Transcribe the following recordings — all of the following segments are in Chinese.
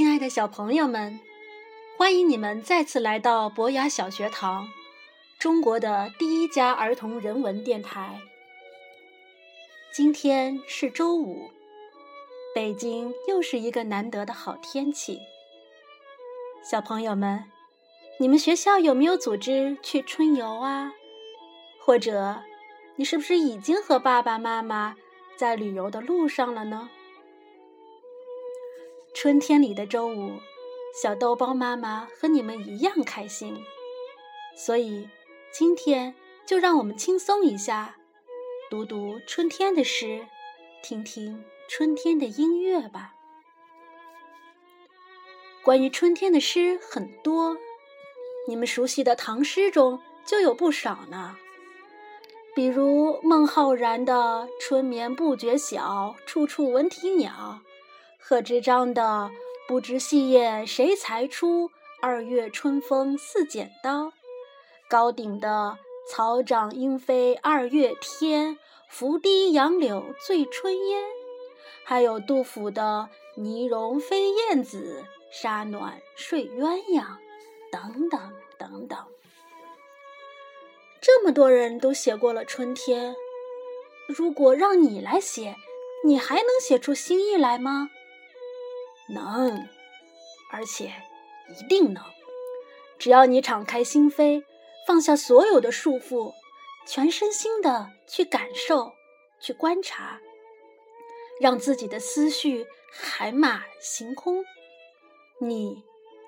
亲爱的小朋友们，欢迎你们再次来到博雅小学堂，中国的第一家儿童人文电台。今天是周五，北京又是一个难得的好天气。小朋友们，你们学校有没有组织去春游啊？或者，你是不是已经和爸爸妈妈在旅游的路上了呢？春天里的周五，小豆包妈妈和你们一样开心，所以今天就让我们轻松一下，读读春天的诗，听听春天的音乐吧。关于春天的诗很多，你们熟悉的唐诗中就有不少呢，比如孟浩然的“春眠不觉晓，处处闻啼鸟”。贺知章的“不知细叶谁裁出，二月春风似剪刀”，高鼎的“草长莺飞二月天，拂堤杨柳醉春烟”，还有杜甫的“泥融飞燕子，沙暖睡鸳鸯”，等等等等。这么多人都写过了春天，如果让你来写，你还能写出新意来吗？能，而且一定能。只要你敞开心扉，放下所有的束缚，全身心的去感受、去观察，让自己的思绪海马行空，你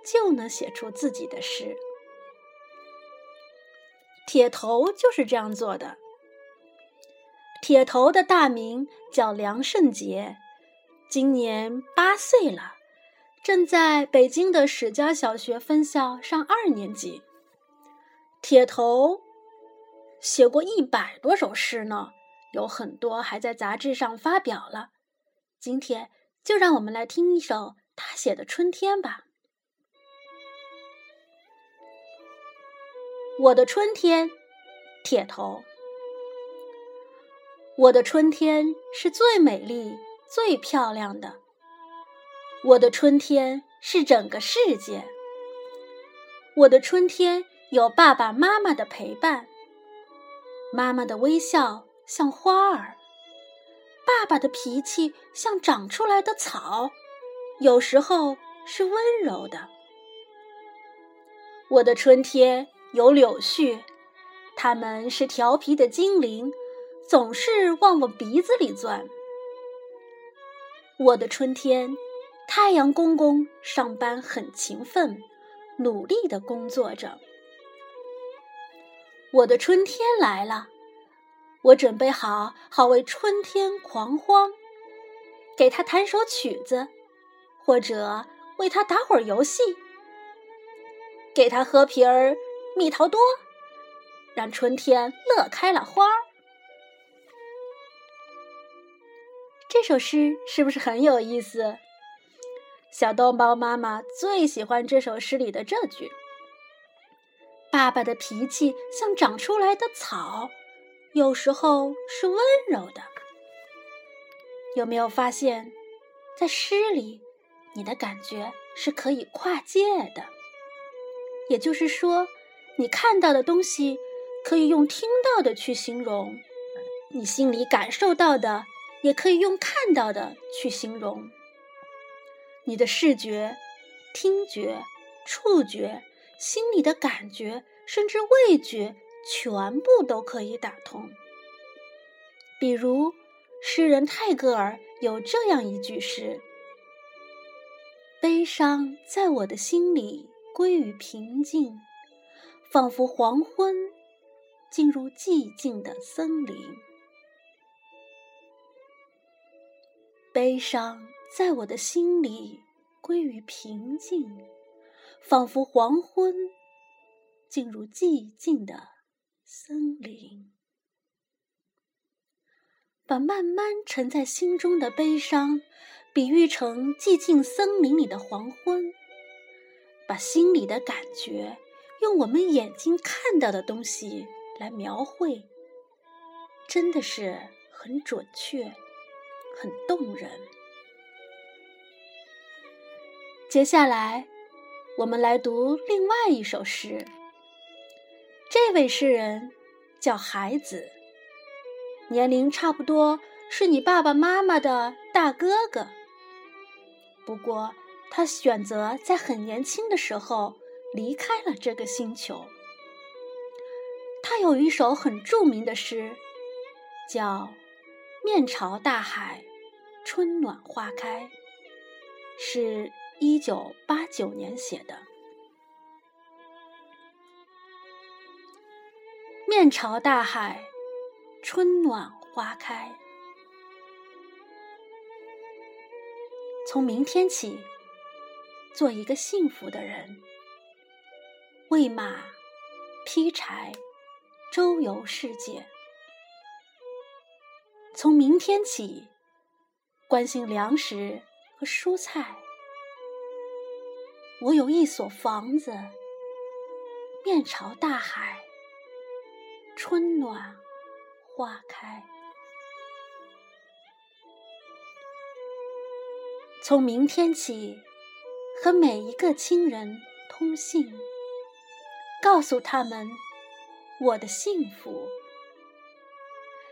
就能写出自己的诗。铁头就是这样做的。铁头的大名叫梁胜杰。今年八岁了，正在北京的史家小学分校上二年级。铁头写过一百多首诗呢，有很多还在杂志上发表了。今天就让我们来听一首他写的《春天》吧。我的春天，铁头。我的春天是最美丽。最漂亮的，我的春天是整个世界。我的春天有爸爸妈妈的陪伴，妈妈的微笑像花儿，爸爸的脾气像长出来的草，有时候是温柔的。我的春天有柳絮，它们是调皮的精灵，总是往我鼻子里钻。我的春天，太阳公公上班很勤奋，努力的工作着。我的春天来了，我准备好好为春天狂欢，给他弹首曲子，或者为他打会儿游戏，给他喝瓶儿蜜桃多，让春天乐开了花儿。这首诗是不是很有意思？小豆包妈妈最喜欢这首诗里的这句：“爸爸的脾气像长出来的草，有时候是温柔的。”有没有发现，在诗里，你的感觉是可以跨界的？也就是说，你看到的东西可以用听到的去形容，你心里感受到的。也可以用看到的去形容。你的视觉、听觉、触觉、心里的感觉，甚至味觉，全部都可以打通。比如，诗人泰戈尔有这样一句诗：“悲伤在我的心里归于平静，仿佛黄昏进入寂静的森林。”悲伤在我的心里归于平静，仿佛黄昏进入寂静的森林。把慢慢沉在心中的悲伤比喻成寂静森林里的黄昏，把心里的感觉用我们眼睛看到的东西来描绘，真的是很准确。很动人。接下来，我们来读另外一首诗。这位诗人叫海子，年龄差不多是你爸爸妈妈的大哥哥。不过，他选择在很年轻的时候离开了这个星球。他有一首很著名的诗，叫《面朝大海，春暖花开》，是。一九八九年写的。面朝大海，春暖花开。从明天起，做一个幸福的人，喂马，劈柴，周游世界。从明天起，关心粮食和蔬菜。我有一所房子，面朝大海，春暖花开。从明天起，和每一个亲人通信，告诉他们我的幸福。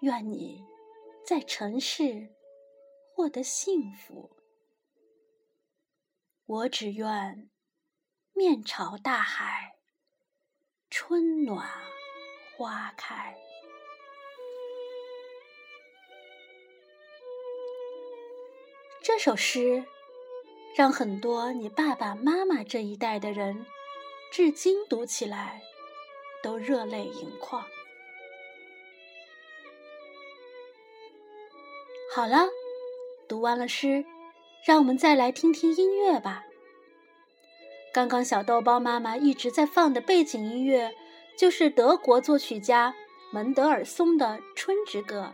愿你在尘世获得幸福。我只愿面朝大海。春暖花开。这首诗让很多你爸爸妈妈这一代的人，至今读起来都热泪盈眶。好了，读完了诗，让我们再来听听音乐吧。刚刚小豆包妈妈一直在放的背景音乐，就是德国作曲家门德尔松的《春之歌》。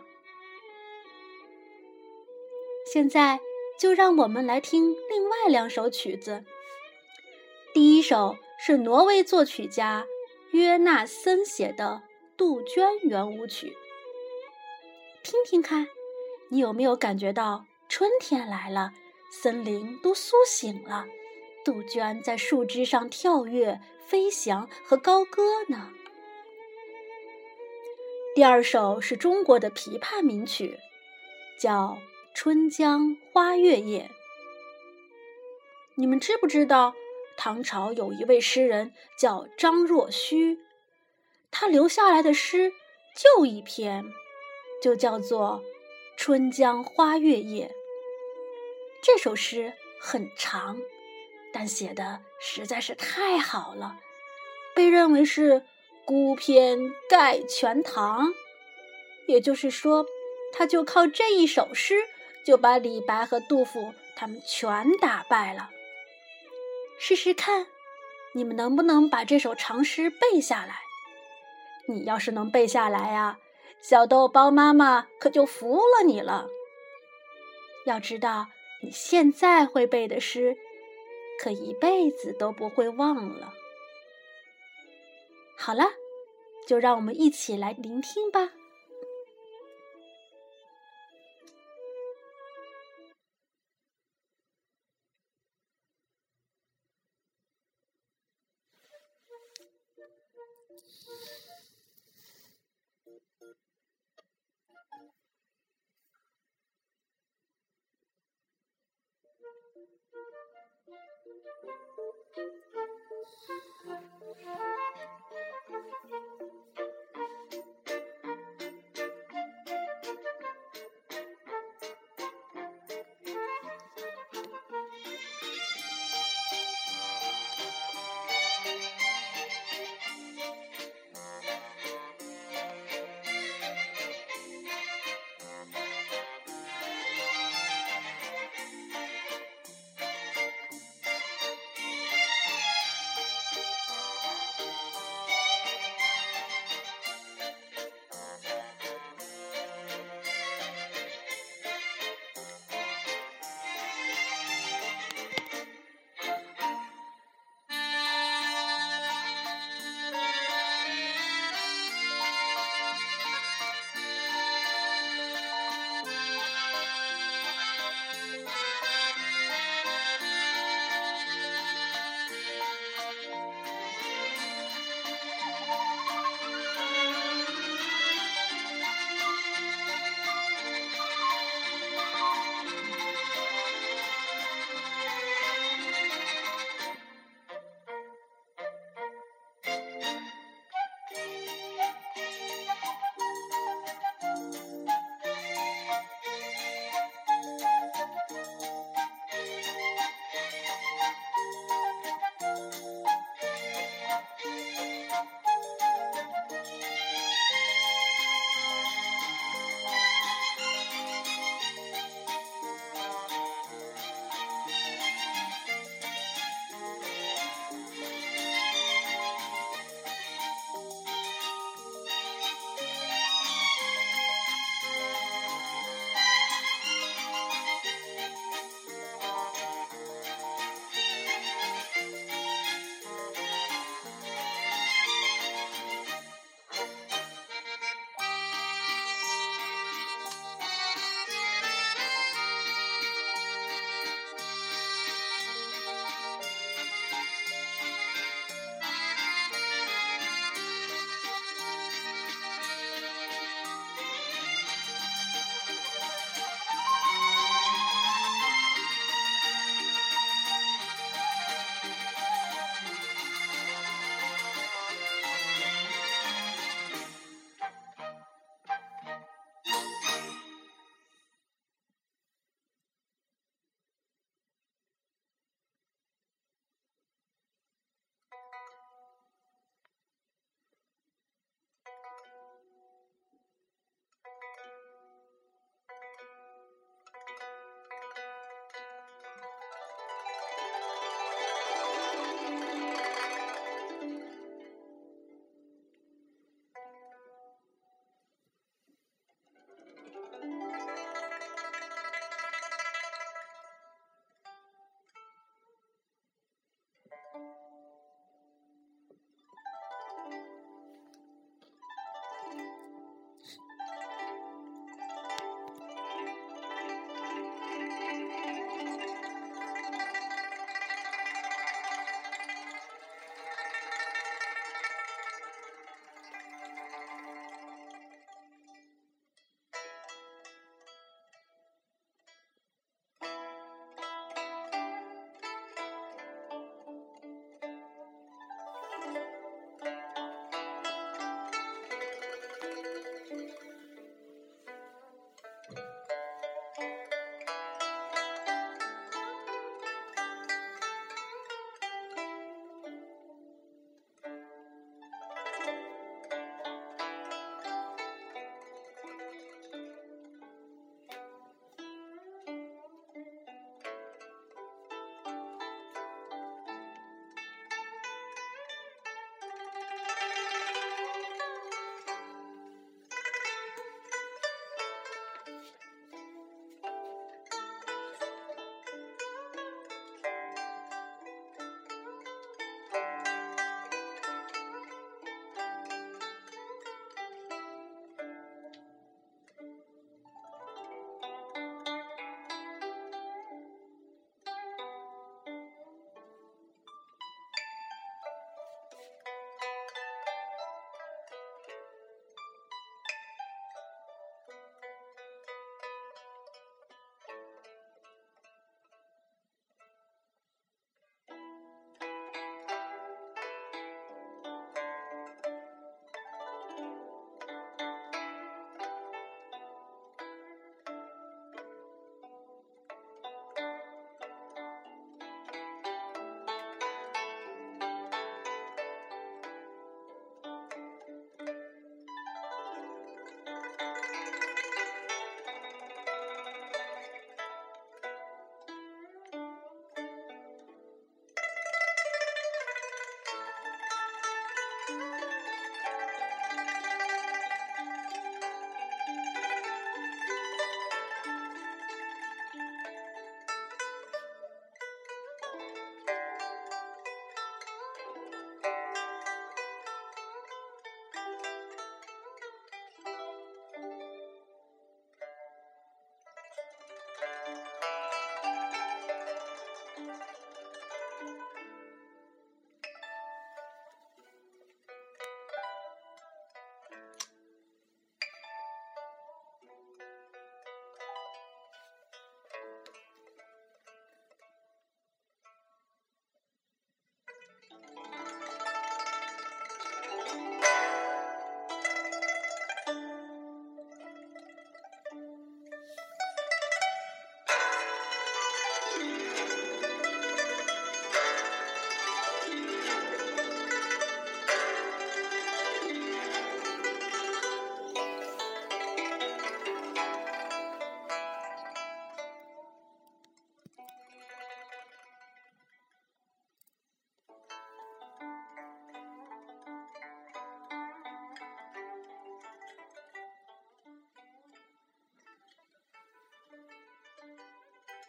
现在就让我们来听另外两首曲子。第一首是挪威作曲家约纳森写的《杜鹃圆舞曲》，听听看，你有没有感觉到春天来了，森林都苏醒了？杜鹃在树枝上跳跃、飞翔和高歌呢。第二首是中国的琵琶名曲，叫《春江花月夜》。你们知不知道，唐朝有一位诗人叫张若虚，他留下来的诗就一篇，就叫做《春江花月夜》。这首诗很长。但写的实在是太好了，被认为是孤篇盖全唐。也就是说，他就靠这一首诗，就把李白和杜甫他们全打败了。试试看，你们能不能把这首长诗背下来？你要是能背下来呀，小豆包妈妈可就服了你了。要知道你现在会背的诗可一辈子都不会忘了。好了就让我们一起来聆听吧。Thank you.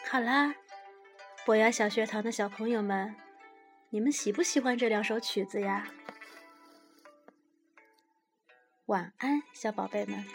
好啦，博雅小学堂的小朋友们，你们喜不喜欢这两首曲子呀？晚安，小宝贝们。